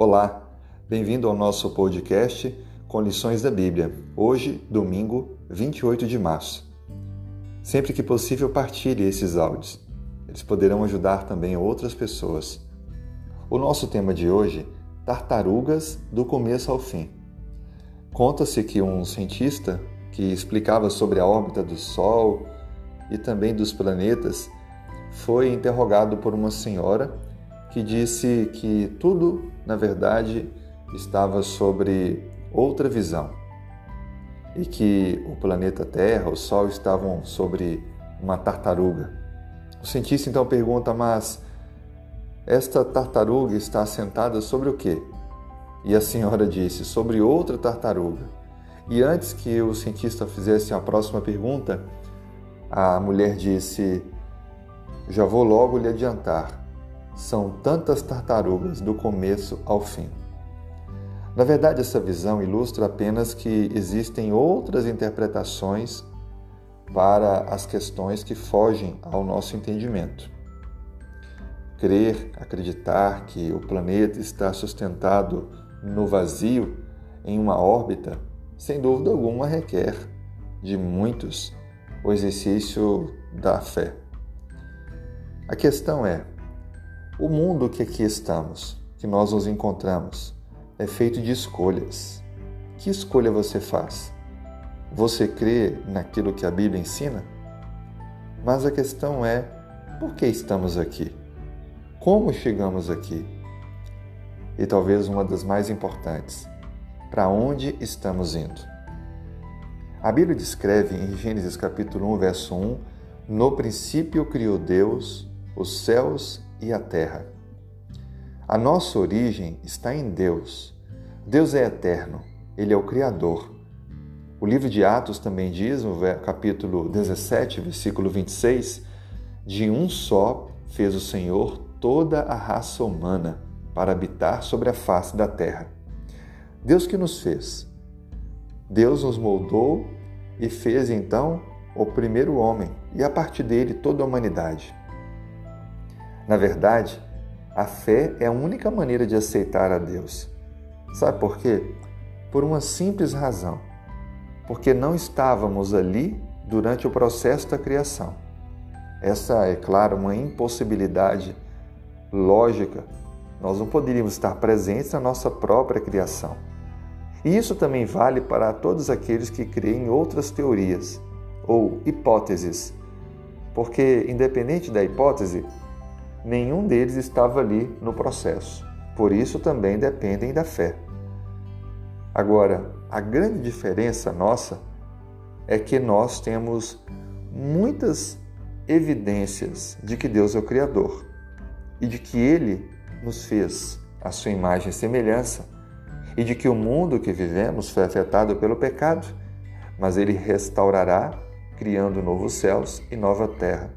Olá, bem-vindo ao nosso podcast com lições da Bíblia. Hoje, domingo, 28 de março. Sempre que possível, partilhe esses áudios. Eles poderão ajudar também outras pessoas. O nosso tema de hoje: tartarugas do começo ao fim. Conta-se que um cientista que explicava sobre a órbita do Sol e também dos planetas foi interrogado por uma senhora que disse que tudo, na verdade, estava sobre outra visão e que o planeta Terra, o Sol estavam sobre uma tartaruga. O cientista então pergunta: Mas esta tartaruga está sentada sobre o quê? E a senhora disse: Sobre outra tartaruga. E antes que o cientista fizesse a próxima pergunta, a mulher disse: Já vou logo lhe adiantar são tantas tartarugas do começo ao fim. Na verdade, essa visão ilustra apenas que existem outras interpretações para as questões que fogem ao nosso entendimento. Crer, acreditar que o planeta está sustentado no vazio, em uma órbita, sem dúvida alguma requer de muitos o exercício da fé. A questão é: o mundo que aqui estamos, que nós nos encontramos, é feito de escolhas. Que escolha você faz? Você crê naquilo que a Bíblia ensina? Mas a questão é: por que estamos aqui? Como chegamos aqui? E talvez uma das mais importantes: para onde estamos indo? A Bíblia descreve em Gênesis capítulo 1, verso 1: No princípio criou Deus os céus e a terra. A nossa origem está em Deus. Deus é eterno, Ele é o Criador. O livro de Atos também diz, no capítulo 17, versículo 26, de um só fez o Senhor toda a raça humana para habitar sobre a face da terra. Deus que nos fez. Deus nos moldou e fez então o primeiro homem e a partir dele toda a humanidade. Na verdade, a fé é a única maneira de aceitar a Deus. Sabe por quê? Por uma simples razão. Porque não estávamos ali durante o processo da criação. Essa é, claro, uma impossibilidade lógica. Nós não poderíamos estar presentes na nossa própria criação. E isso também vale para todos aqueles que creem em outras teorias ou hipóteses. Porque, independente da hipótese, nenhum deles estava ali no processo. Por isso também dependem da fé. Agora, a grande diferença nossa é que nós temos muitas evidências de que Deus é o Criador e de que Ele nos fez a sua imagem e semelhança e de que o mundo que vivemos foi afetado pelo pecado, mas Ele restaurará, criando novos céus e nova terra.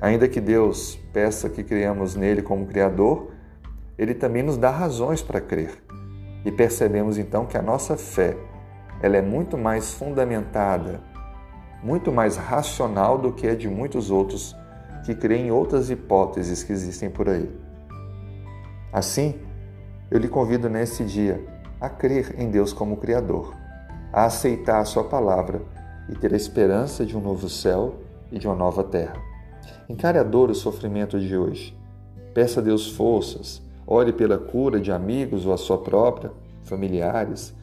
Ainda que Deus peça que criamos nele como Criador, ele também nos dá razões para crer. E percebemos então que a nossa fé ela é muito mais fundamentada, muito mais racional do que a de muitos outros que creem em outras hipóteses que existem por aí. Assim, eu lhe convido nesse dia a crer em Deus como Criador, a aceitar a Sua palavra e ter a esperança de um novo céu e de uma nova terra. Encare a dor e o sofrimento de hoje. Peça a Deus forças, ore pela cura de amigos ou a sua própria, familiares,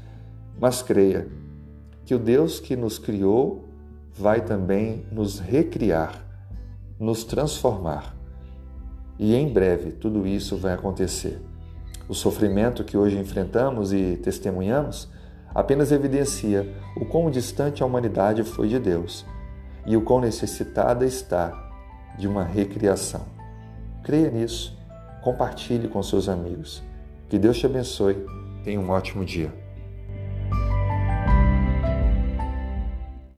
mas creia que o Deus que nos criou vai também nos recriar, nos transformar. E em breve tudo isso vai acontecer. O sofrimento que hoje enfrentamos e testemunhamos apenas evidencia o quão distante a humanidade foi de Deus e o quão necessitada está de uma recriação. Creia nisso, compartilhe com seus amigos. Que Deus te abençoe. Tenha um ótimo dia.